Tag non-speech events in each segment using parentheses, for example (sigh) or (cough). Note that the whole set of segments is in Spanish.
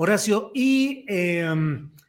Horacio, y eh,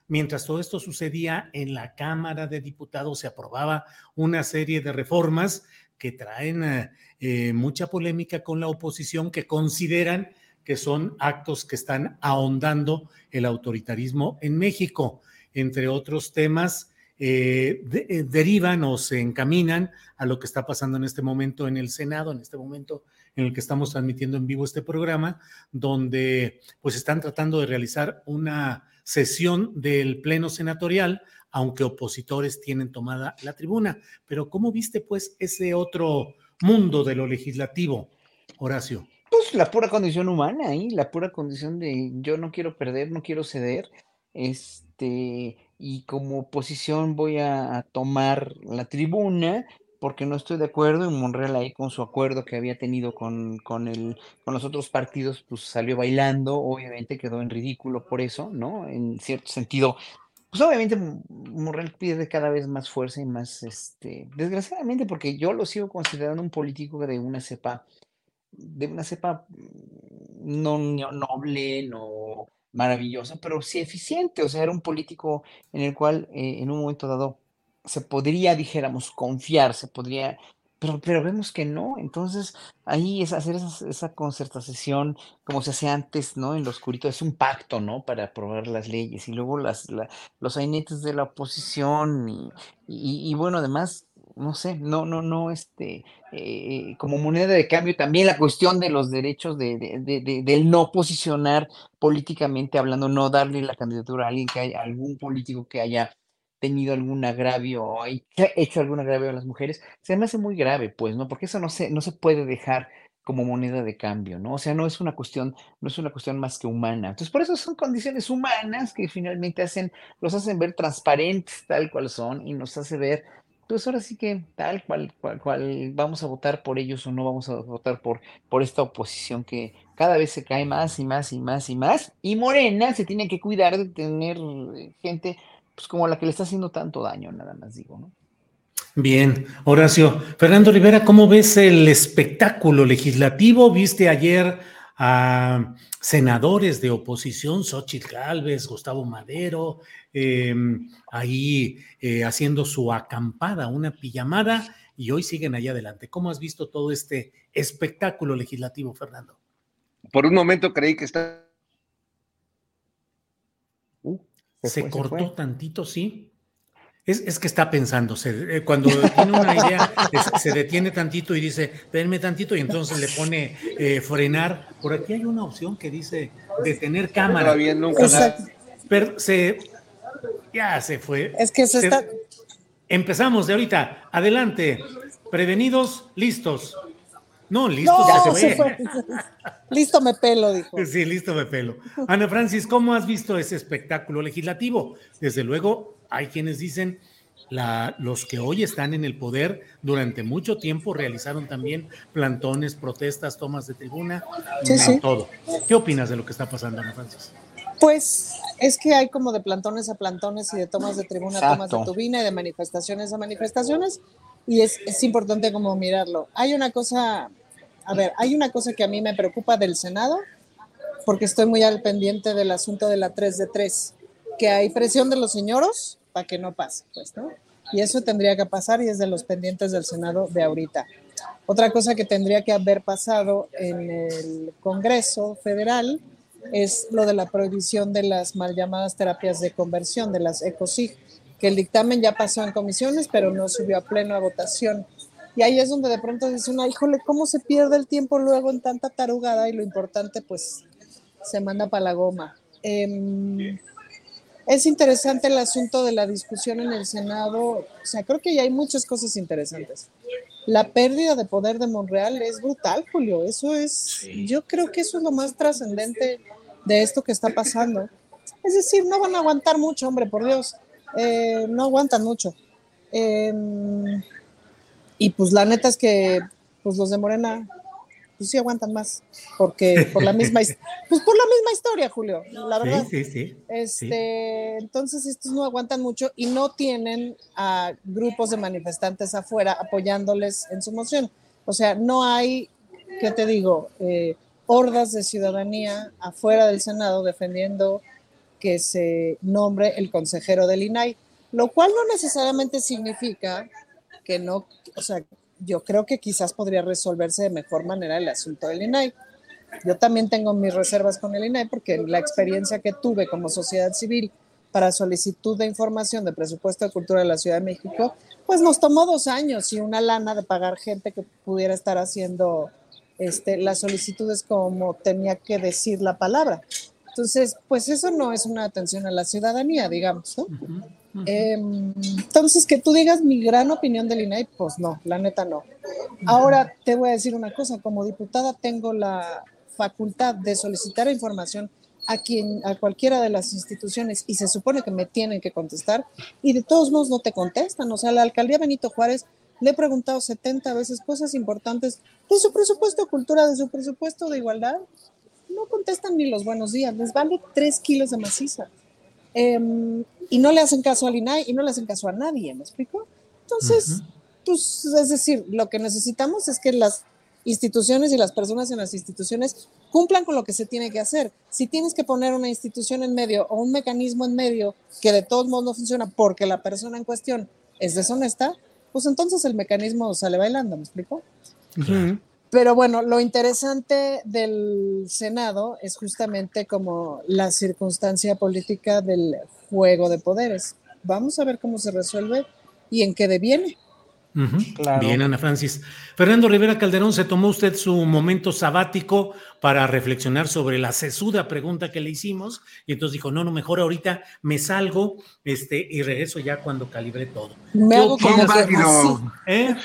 mientras todo esto sucedía en la Cámara de Diputados, se aprobaba una serie de reformas que traen eh, eh, mucha polémica con la oposición, que consideran que son actos que están ahondando el autoritarismo en México. Entre otros temas, eh, eh, derivan o se encaminan a lo que está pasando en este momento en el Senado, en este momento en el que estamos transmitiendo en vivo este programa, donde pues están tratando de realizar una sesión del Pleno Senatorial, aunque opositores tienen tomada la tribuna. Pero ¿cómo viste pues ese otro mundo de lo legislativo, Horacio? Pues la pura condición humana, ¿eh? la pura condición de yo no quiero perder, no quiero ceder, este, y como oposición voy a, a tomar la tribuna porque no estoy de acuerdo y Monreal ahí con su acuerdo que había tenido con, con, el, con los otros partidos, pues salió bailando, obviamente quedó en ridículo por eso, ¿no? En cierto sentido, pues obviamente Monreal pierde cada vez más fuerza y más, este, desgraciadamente, porque yo lo sigo considerando un político de una cepa, de una cepa no, no noble, no maravillosa, pero sí eficiente, o sea, era un político en el cual eh, en un momento dado se podría, dijéramos, confiar, se podría, pero, pero vemos que no. Entonces, ahí es hacer esa, esa concertación como se hace antes, ¿no? En lo oscurito, es un pacto, ¿no? Para aprobar las leyes y luego las, la, los ainetes de la oposición y, y, y, bueno, además, no sé, no, no, no, este, eh, como moneda de cambio también la cuestión de los derechos de, de, de, de, del no posicionar políticamente hablando, no darle la candidatura a alguien que haya, algún político que haya tenido algún agravio o hecho algún agravio a las mujeres, se me hace muy grave, pues, ¿no? Porque eso no se, no se puede dejar como moneda de cambio, ¿no? O sea, no es una cuestión, no es una cuestión más que humana. Entonces, por eso son condiciones humanas que finalmente hacen, los hacen ver transparentes tal cual son y nos hace ver, pues ahora sí que tal cual, cual, cual vamos a votar por ellos o no vamos a votar por, por esta oposición que cada vez se cae más y más y más y más. Y Morena se tiene que cuidar de tener eh, gente pues como la que le está haciendo tanto daño, nada más digo, ¿no? Bien, Horacio. Fernando Rivera, ¿cómo ves el espectáculo legislativo? ¿Viste ayer a senadores de oposición, Xochitl Gálvez, Gustavo Madero, eh, ahí eh, haciendo su acampada, una pijamada, y hoy siguen allá adelante? ¿Cómo has visto todo este espectáculo legislativo, Fernando? Por un momento creí que está Se, se fue, cortó se tantito, sí. Es, es, que está pensando, se, eh, cuando tiene una idea, es, se detiene tantito y dice, denme tantito, y entonces le pone eh, frenar. Por aquí hay una opción que dice detener cámara. Bien, nunca Pero se, ya se fue. Es que se, se está. Empezamos de ahorita. Adelante. Prevenidos, listos. No, listo no, se, se fue. listo me pelo, dijo. (laughs) Sí, listo me pelo. Ana Francis, ¿cómo has visto ese espectáculo legislativo? Desde luego, hay quienes dicen, la, los que hoy están en el poder durante mucho tiempo realizaron también plantones, protestas, tomas de tribuna, sí, sí. todo. ¿Qué opinas de lo que está pasando, Ana Francis? Pues es que hay como de plantones a plantones y de tomas de tribuna a tomas de turbina y de manifestaciones a manifestaciones y es, es importante como mirarlo. Hay una cosa a ver, hay una cosa que a mí me preocupa del Senado porque estoy muy al pendiente del asunto de la 3 de 3, que hay presión de los señoros para que no pase, pues, ¿no? Y eso tendría que pasar y es de los pendientes del Senado de ahorita. Otra cosa que tendría que haber pasado en el Congreso Federal es lo de la prohibición de las mal llamadas terapias de conversión, de las ECOSIG, que el dictamen ya pasó en comisiones, pero no subió a pleno a votación. Y ahí es donde de pronto dice una, híjole, ¿cómo se pierde el tiempo luego en tanta tarugada? Y lo importante, pues, se manda para la goma. Eh, es interesante el asunto de la discusión en el Senado. O sea, creo que ya hay muchas cosas interesantes. La pérdida de poder de Monreal es brutal, Julio. Eso es, yo creo que eso es lo más trascendente de esto que está pasando. Es decir, no van a aguantar mucho, hombre, por Dios. Eh, no aguantan mucho. Eh, y pues la neta es que pues los de Morena pues sí aguantan más, porque por la misma, (laughs) pues por la misma historia, Julio, la verdad. Sí, sí, sí. Este, entonces estos no aguantan mucho y no tienen a grupos de manifestantes afuera apoyándoles en su moción. O sea, no hay, ¿qué te digo? Eh, hordas de ciudadanía afuera del Senado defendiendo que se nombre el consejero del INAI, lo cual no necesariamente significa que no, o sea, yo creo que quizás podría resolverse de mejor manera el asunto del INAI. Yo también tengo mis reservas con el INAI porque la experiencia que tuve como sociedad civil para solicitud de información de presupuesto de cultura de la Ciudad de México, pues nos tomó dos años y una lana de pagar gente que pudiera estar haciendo este, las solicitudes como tenía que decir la palabra. Entonces, pues eso no es una atención a la ciudadanía, digamos, ¿no? Em, entonces, que tú digas mi gran opinión del INAI, pues no, la neta no. Ahora te voy a decir una cosa, como diputada tengo la facultad de solicitar información a quien, a cualquiera de las instituciones y se supone que me tienen que contestar y de todos modos no te contestan. O sea, la alcaldía Benito Juárez le he preguntado 70 veces cosas importantes de su presupuesto de cultura, de su presupuesto de igualdad. No contestan ni los buenos días, les vale tres kilos de maciza. Em, y no le hacen caso al INAI y no le hacen caso a nadie, ¿me explico? Entonces, pues, es decir, lo que necesitamos es que las instituciones y las personas en las instituciones cumplan con lo que se tiene que hacer. Si tienes que poner una institución en medio o un mecanismo en medio que de todos modos no funciona porque la persona en cuestión es deshonesta, pues entonces el mecanismo sale bailando, ¿me explico? Pero bueno, lo interesante del Senado es justamente como la circunstancia política del juego de poderes. Vamos a ver cómo se resuelve y en qué deviene. Bien, Ana Francis. Fernando Rivera Calderón, ¿se tomó usted su momento sabático para reflexionar sobre la sesuda pregunta que le hicimos? Y entonces dijo, no, no, mejor ahorita me salgo este, y regreso ya cuando calibre todo. Me hago como válido. ¿Eh?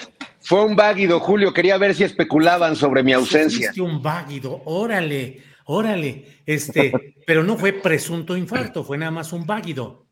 Fue un váguido, Julio. Quería ver si especulaban sobre mi ausencia. Fuiste un váguido, órale, órale. Este, (laughs) pero no fue presunto infarto, fue nada más un váguido.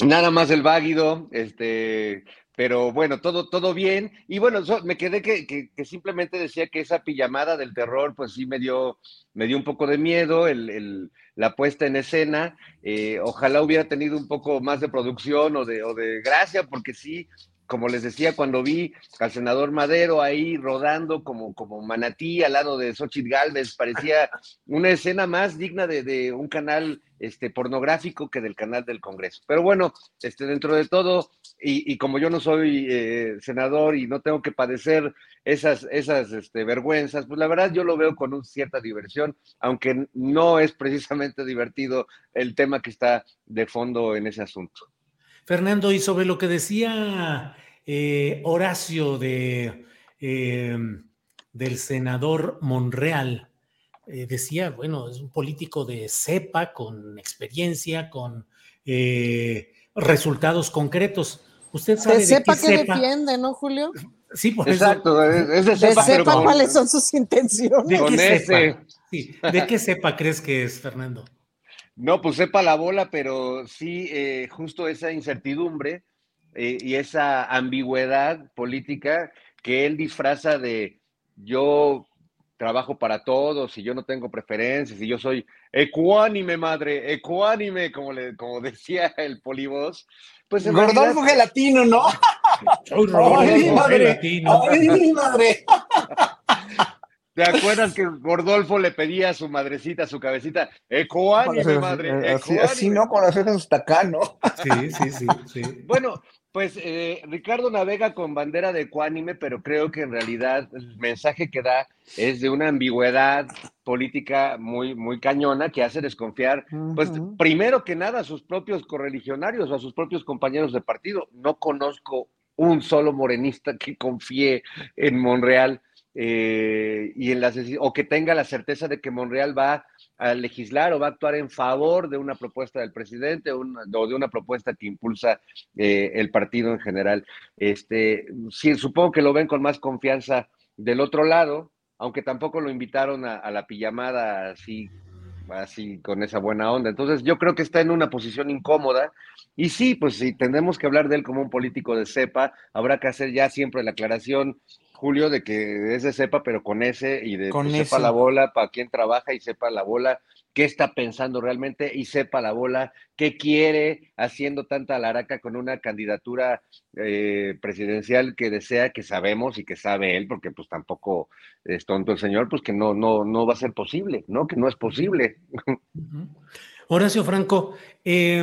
Nada más el váguido, este, pero bueno, todo, todo bien. Y bueno, so- me quedé que, que- simplemente decía que esa pijamada del terror, pues sí me dio, me dio un poco de miedo, el, el- la puesta en escena. Eh, ojalá hubiera tenido un poco más de producción o de, o de gracia, porque sí, como les decía, cuando vi al senador Madero ahí rodando como, como manatí al lado de Xochitl Galvez, parecía una escena más digna de, un canal este, pornográfico que del canal del Congreso. Pero bueno, este, dentro de todo, y, como yo no soy eh, senador y no tengo que padecer esas, esas este, vergüenzas, pues la verdad yo lo veo con un cierta diversión, aunque no es precisamente divertido el tema que está de fondo en ese asunto. Fernando, y sobre lo que decía eh, Horacio de, eh, del senador Monreal, eh, decía, bueno, es un político de cepa, con experiencia, con eh, resultados concretos. ¿Usted sabe Que de sepa qué que defiende, ¿no, Julio? Sí, por eso. Exacto, es, es de cepa, pero sepa cuáles son sus ¿De intenciones. Con qué? Sí, ¿De qué cepa crees que es, Fernando? No, pues sepa la bola, pero sí, eh, justo esa incertidumbre eh, y esa ambigüedad política que él disfraza de yo trabajo para todos y yo no tengo preferencias y yo soy ecuánime, madre, ecuánime, como, le, como (laughs) decía el polibos. Pues Gordolfo realidad- Gelatino, ¿no? (laughs) Soy Ay, mi madre. Gelatino. Ay, mi madre. (laughs) ¿Te acuerdas que Gordolfo le pedía a su madrecita, a su cabecita, ecoánime, madre, así, así, no, con las cejas hasta acá, ¿no? Sí, sí, sí, sí. (laughs) Bueno, pues eh, Ricardo navega con bandera de ecuánime, pero creo que en realidad el mensaje que da es de una ambigüedad política muy, muy cañona que hace desconfiar, pues primero que nada a sus propios correligionarios o a sus propios compañeros de partido. No conozco un solo morenista que confíe en Monreal eh, y en las o que tenga la certeza de que Monreal va a legislar o va a actuar en favor de una propuesta del presidente o de una propuesta que impulsa eh, el partido en general. Este, sí, supongo que lo ven con más confianza del otro lado, aunque tampoco lo invitaron a, a la pijamada así así con esa buena onda. Entonces yo creo que está en una posición incómoda y sí, pues si tenemos que hablar de él como un político de cepa, habrá que hacer ya siempre la aclaración Julio, de que es de sepa, pero con ese y de que pues, sepa la bola para quién trabaja y sepa la bola qué está pensando realmente y sepa la bola qué quiere haciendo tanta laraca con una candidatura eh, presidencial que desea, que sabemos y que sabe él, porque pues tampoco es tonto el señor, pues que no, no, no va a ser posible, ¿no? Que no es posible. Horacio Franco, eh,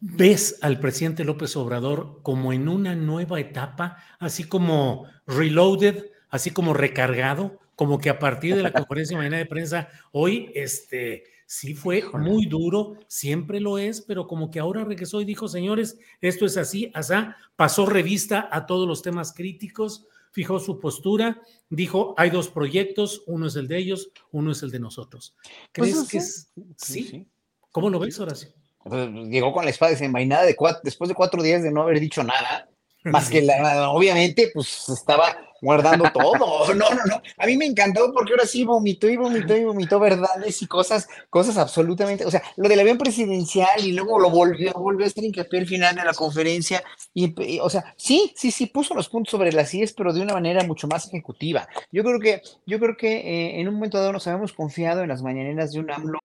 ves al presidente López Obrador como en una nueva etapa, así como reloaded, así como recargado, como que a partir de la (laughs) conferencia de mañana de prensa hoy, este, sí fue muy duro, siempre lo es, pero como que ahora regresó y dijo, señores, esto es así, asá, pasó revista a todos los temas críticos, fijó su postura, dijo, hay dos proyectos, uno es el de ellos, uno es el de nosotros. Pues ¿Crees que es, sí? ¿Cómo lo ves, Horacio? llegó con la espada desenvainada de después de cuatro días de no haber dicho nada, (laughs) más que la, obviamente, pues estaba guardando todo. (laughs) No, no, no. A mí me encantó porque ahora sí vomitó y vomitó y vomitó verdades y cosas, cosas absolutamente. O sea, lo del avión presidencial y luego lo volvió, volvió a estar hincapié al final de la conferencia. Y, o sea, sí, sí, sí, puso los puntos sobre las IES, pero de una manera mucho más ejecutiva. Yo creo que, yo creo que eh, en un momento dado nos habíamos confiado en las mañaneras de un AMLO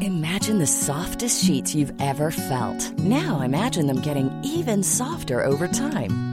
Imagine the softest sheets you've ever felt. Now imagine them getting even softer over time.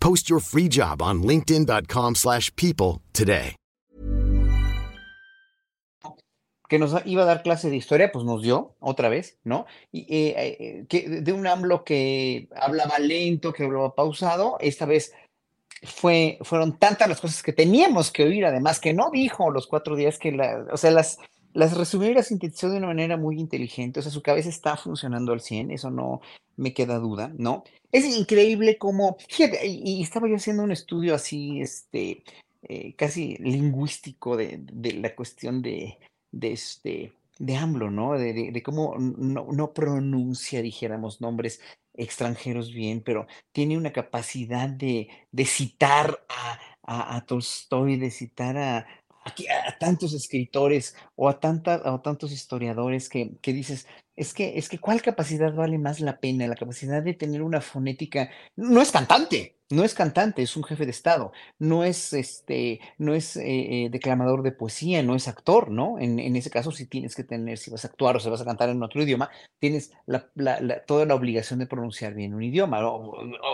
Post your free job on linkedin.com/people today. Que nos iba a dar clase de historia, pues nos dio otra vez, ¿no? Y eh, eh, que de un AMLO que hablaba lento, que hablaba pausado, esta vez fue, fueron tantas las cosas que teníamos que oír, además que no dijo los cuatro días que la, o sea, las, las resumió y las sintetizó de una manera muy inteligente, o sea, su cabeza está funcionando al 100, eso no me queda duda, ¿no? Es increíble cómo, y, estaba yo haciendo un estudio así, este, eh, casi lingüístico de, la cuestión de, de, este, de AMLO, ¿no? De, cómo no, no, pronuncia, dijéramos, nombres extranjeros bien, pero tiene una capacidad de, citar a, a, a Tolstoy, de citar a, a, tantos escritores o a, tanta, o tantos historiadores que, que dices, es que, es que ¿cuál capacidad vale más la pena? La capacidad de tener una fonética, no es cantante, no es cantante, es un jefe de Estado, no es, este, no es eh, eh, declamador de poesía, no es actor, ¿no? En, ese caso, si tienes que tener, si vas a actuar o si vas a cantar en otro idioma, tienes toda la obligación de pronunciar bien un idioma.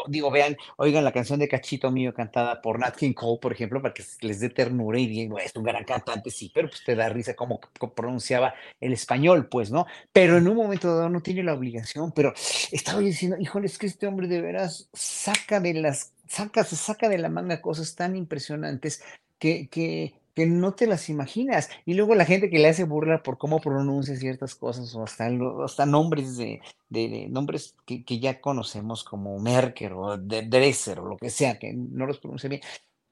digo, vean, oigan la canción de Cachito Mío cantada por Nat King Cole, por ejemplo, para que les dé ternura y digan, es un gran cantante, sí, pero pues te da risa cómo pronunciaba el español, pues, ¿no? Pero en un momento dado no tiene la obligación, pero estaba diciendo, híjole, es que este hombre de veras saca de las saca, se saca de la manga cosas tan impresionantes que, que, que no te las imaginas. Y luego la gente que le hace burla por cómo pronuncia ciertas cosas o hasta, hasta nombres de, de, nombres que, que, ya conocemos como Merkel o de Dresser o lo que sea, que no los pronuncia bien.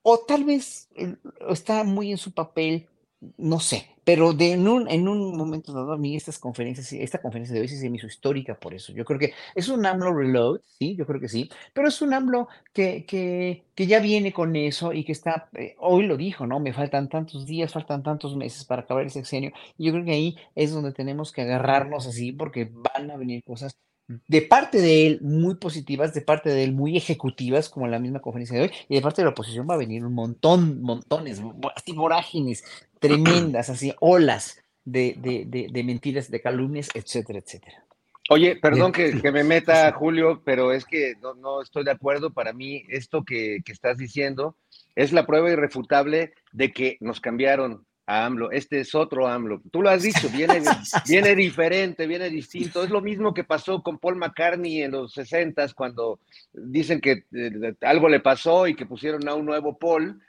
O tal vez eh, está muy en su papel no sé, pero de en, un, en un momento dado a mí estas conferencias, esta conferencia de hoy se me hizo histórica por eso. Yo creo que es un AMLO reload, sí, yo creo que sí, pero es un AMLO que, que, que ya viene con eso y que está, eh, hoy lo dijo, ¿no? Me faltan tantos días, faltan tantos meses para acabar el sexenio. Y yo creo que ahí es donde tenemos que agarrarnos así porque van a venir cosas de parte de él muy positivas, de parte de él muy ejecutivas, como la misma conferencia de hoy, y de parte de la oposición va a venir un montón, montones, así vorágines, tremendas, así olas de, de, de, mentiras, de calumnias, etcétera, etcétera. Oye, perdón que, que, me meta, Julio, pero es que no, no estoy de acuerdo. Para mí, esto que, que estás diciendo es la prueba irrefutable de que nos cambiaron a AMLO. Este es otro AMLO. Tú lo has dicho, viene, (laughs) viene diferente, viene distinto. Es lo mismo que pasó con Paul McCartney en los 60 cuando dicen que eh, algo le pasó y que pusieron a un nuevo Paul.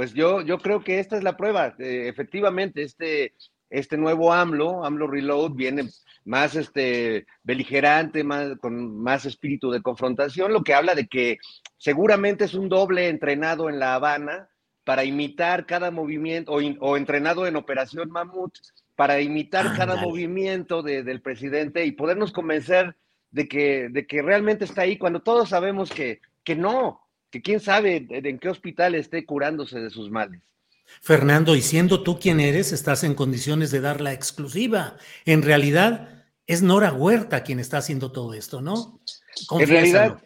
Pues yo, yo creo que esta es la prueba. Eh, efectivamente, este, este nuevo AMLO, AMLO Reload, viene más este, beligerante, más, con más espíritu de confrontación, lo que habla de que seguramente es un doble entrenado en La Habana para imitar cada movimiento, o, entrenado en Operación Mamut, para imitar cada movimiento del presidente y podernos convencer de que, de que realmente está ahí, cuando todos sabemos que, que no, que quién sabe en qué hospital esté curándose de sus males. Fernando, y siendo tú quien eres, estás en condiciones de dar la exclusiva. En realidad, es Nora Huerta quien está haciendo todo esto, ¿no? En realidad,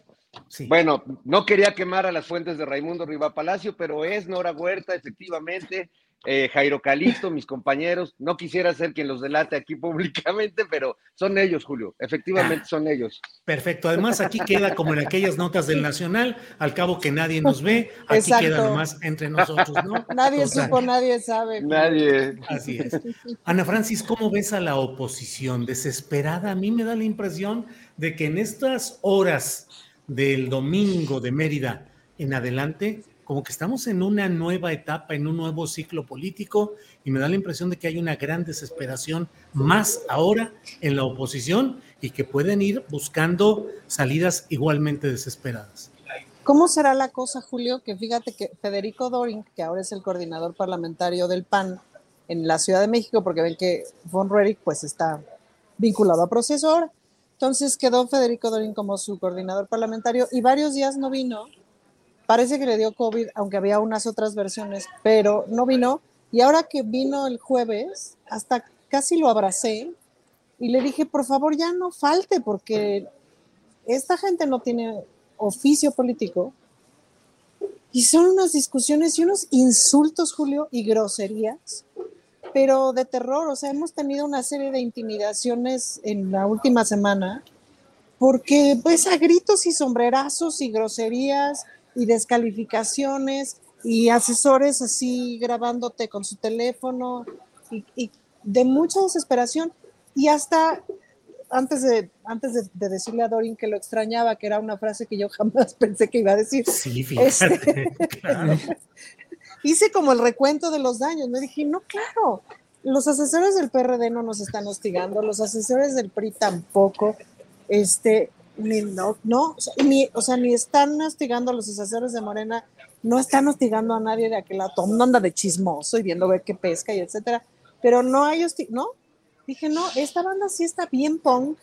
bueno, no quería quemar a las fuentes de Raimundo Riva Palacio, pero es Nora Huerta, efectivamente. Eh, Jairo Calixto, mis compañeros, no quisiera ser quien los delate aquí (laughs) públicamente, pero son ellos, Julio, efectivamente son ellos. Perfecto, además aquí queda como en aquellas notas del Nacional, al cabo que nadie nos ve, aquí queda nomás entre nosotros, ¿no? Nadie supo, nadie sabe. Nadie. Así es. Ana Francis, ¿cómo ves a la oposición? Desesperada, a mí me da la impresión de que en estas horas del domingo de Mérida en adelante, como que estamos en una nueva etapa, en un nuevo ciclo político, y me da la impresión de que hay una gran desesperación más ahora en la oposición y que pueden ir buscando salidas igualmente desesperadas. ¿Cómo será la cosa, Julio? Que fíjate que Federico Dorin, que ahora es el coordinador parlamentario del PAN en la Ciudad de México, porque ven que Von Rerich pues está vinculado a proceso ahora, entonces quedó Federico Dorín como su coordinador parlamentario y varios días no vino. Parece que le dio COVID, aunque había unas otras versiones, pero no vino. Y ahora que vino el jueves, hasta casi lo abracé y le dije, por favor, ya no falte, porque esta gente no tiene oficio político. Y son unas discusiones y unos insultos, Julio, y groserías pero de terror, o sea, hemos tenido una serie de intimidaciones en la última semana, porque pues a gritos y sombrerazos y groserías y descalificaciones y asesores así grabándote con su teléfono y, de mucha desesperación y hasta antes de, antes de, decirle a Dorin que lo extrañaba, que era una frase que yo jamás (laughs) pensé que iba a decir. Sí, fíjate, este, claro (laughs) hice como el recuento de los daños. Me dije, no, claro, los asesores del PRD no nos están hostigando, los asesores del PRI tampoco, este, ni, no, no, ni, o sea, ni están hostigando a los asesores de Morena, no están hostigando a nadie de aquel lado, todo mundo de chismoso y viendo ver qué pesca y etcétera, pero no hay hostig no, dije, no, esta banda sí está bien punk,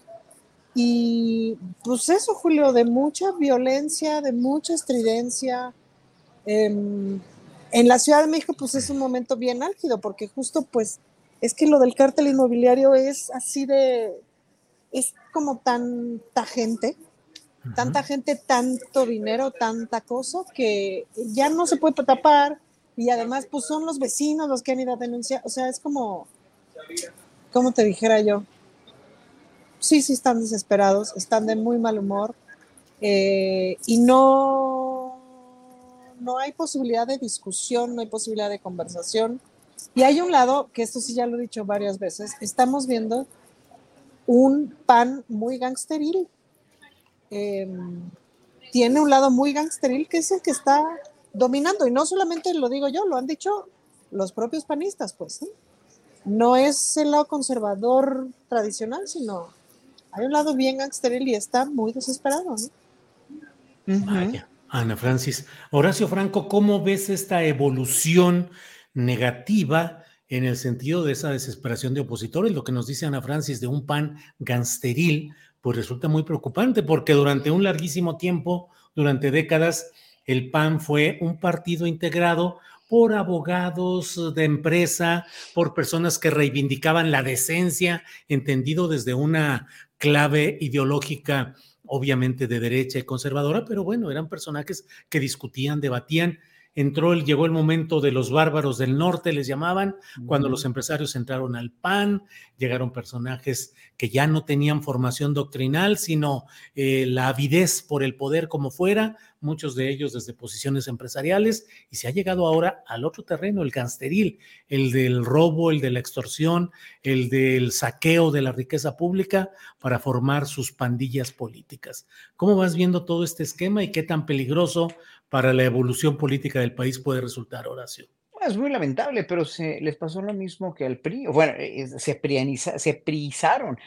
y pues eso, Julio, de mucha violencia, de mucha estridencia, eh, en la Ciudad de México, pues es un momento bien álgido, porque justo, pues, es que lo del cártel inmobiliario es así de, es como tanta gente, tanta gente, tanto dinero, tanta cosa, que ya no se puede tapar, y además, pues son los vecinos los que han ido a denunciar, o sea, es como, como te dijera yo, sí, sí están desesperados, están de muy mal humor, eh, y no no hay posibilidad de discusión, no hay posibilidad de conversación. Y hay un lado, que esto sí ya lo he dicho varias veces, estamos viendo un pan muy gangsteril. Em, tiene un lado muy gangsteril que es el que está dominando. Y no solamente lo digo yo, lo han dicho los propios panistas, pues. No es el lado conservador tradicional, sino hay un lado bien gangsteril y está muy desesperado. Vaya, Ana Francis. Horacio Franco, ¿cómo ves esta evolución negativa en el sentido de esa desesperación de opositores? Lo que nos dice Ana Francis de un pan gangsteril, pues resulta muy preocupante porque durante un larguísimo tiempo, durante décadas, el PAN fue un partido integrado por abogados de empresa, por personas que reivindicaban la decencia, entendido desde una clave ideológica, obviamente de derecha y conservadora, pero bueno, eran personajes que discutían, debatían entró, el, llegó el momento de los bárbaros del norte, les llamaban, cuando los empresarios entraron al PAN, llegaron personajes que ya no tenían formación doctrinal, sino eh, la avidez por el poder como fuera, muchos de ellos desde posiciones empresariales, y se ha llegado ahora al otro terreno, el gangsteril, el del robo, el de la extorsión, el del saqueo de la riqueza pública para formar sus pandillas políticas. ¿Cómo vas viendo todo este esquema y qué tan peligroso para la evolución política del país puede resultar, Horacio. Es muy lamentable, pero se les pasó lo mismo que al PRI. Bueno, eh, se, prianiza, se priizaron.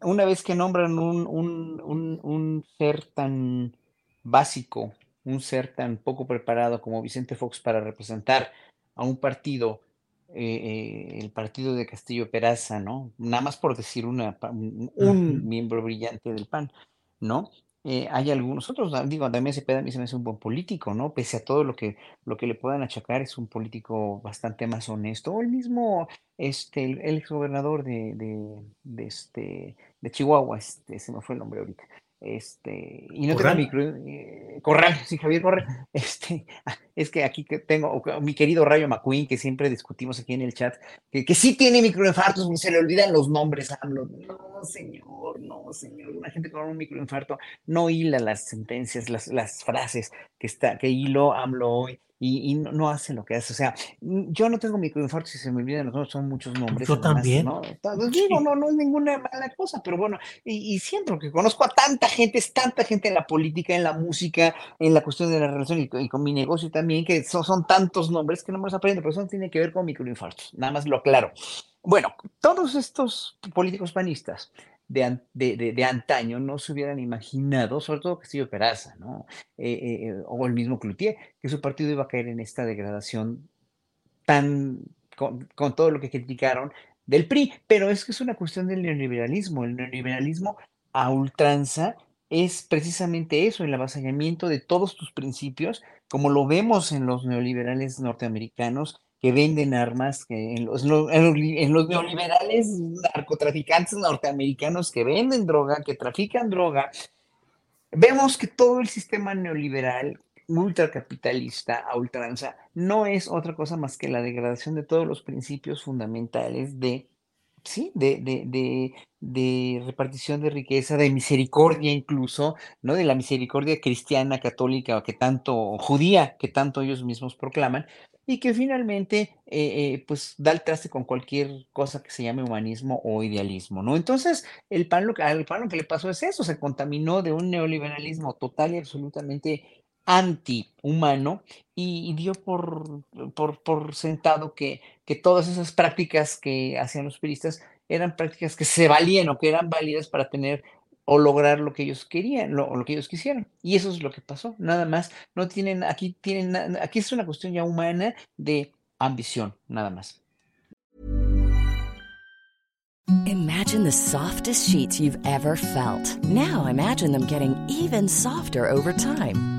Una vez que nombran un, un, un, ser tan básico, un ser tan poco preparado como Vicente Fox para representar a un partido, eh, eh, el partido de Castillo Peraza, ¿no? Nada más por decir una, un miembro brillante del PAN, ¿no? Eh, hay algunos otros, ah, digo, también se a mí se me hace un buen político, ¿no? Pese a todo lo que, lo que le puedan achacar, es un político bastante más honesto. O el mismo, este, el, el exgobernador de, de, de, este, de Chihuahua, este, se me fue el nombre ahorita. Este, y no tengo micro, eh, Corral, sí, Javier Corral. (laughs) Este, (laughs) es que aquí tengo mi querido Rayo McQueen, que siempre discutimos aquí en el chat, que, que sí tiene microinfartos, se le olvidan los nombres. No, señor, no, señor. Una gente con un microinfarto no hila las sentencias, las, las frases que está, que hilo AMLO hoy y, no hace lo que hace. O sea, yo no tengo microinfarto si se me olvidan los nombres, son muchos nombres. Yo también. ¿no? Digo, no, no es ninguna mala cosa, pero bueno, y, y, siento que conozco a tanta gente, es tanta gente en la política, en la música, en la cuestión de la relación y, con mi negocio también, que son, son, tantos nombres que no me los aprendo, pero eso no tiene que ver con microinfartos, nada más lo aclaro. Bueno, todos estos políticos panistas de, de, de, antaño no se hubieran imaginado, sobre todo Castillo Peraza, ¿no? Eh, eh, eh, o el mismo Cloutier, que su partido iba a caer en esta degradación tan, con, con, todo lo que criticaron del PRI, pero es que es una cuestión del neoliberalismo, el neoliberalismo a ultranza es precisamente eso, el avasallamiento de todos tus principios, como lo vemos en los neoliberales norteamericanos, que venden armas, que en los, en los neoliberales narcotraficantes norteamericanos que venden droga, que trafican droga, vemos que todo el sistema neoliberal ultracapitalista a ultranza no es otra cosa más que la degradación de todos los principios fundamentales de, sí, de, de, de, repartición de riqueza, de misericordia incluso, ¿no? De la misericordia cristiana, católica, que tanto, judía, que tanto ellos mismos proclaman, y que finalmente eh, eh, pues da el traste con cualquier cosa que se llame humanismo o idealismo, ¿no? Entonces, el PAN lo, al PAN lo que le pasó es eso, se contaminó de un neoliberalismo total y absolutamente antihumano y, y dio por, por, por sentado que, que todas esas prácticas que hacían los periodistas eran prácticas que se valían o que eran válidas para tener o lograr lo que ellos querían, lo, lo, que ellos quisieran. Y eso es lo que pasó, nada más. No tienen, aquí tienen, aquí es una cuestión ya humana de ambición, nada más. Imagine the softest sheets you've ever felt. Now imagine them getting even softer over time.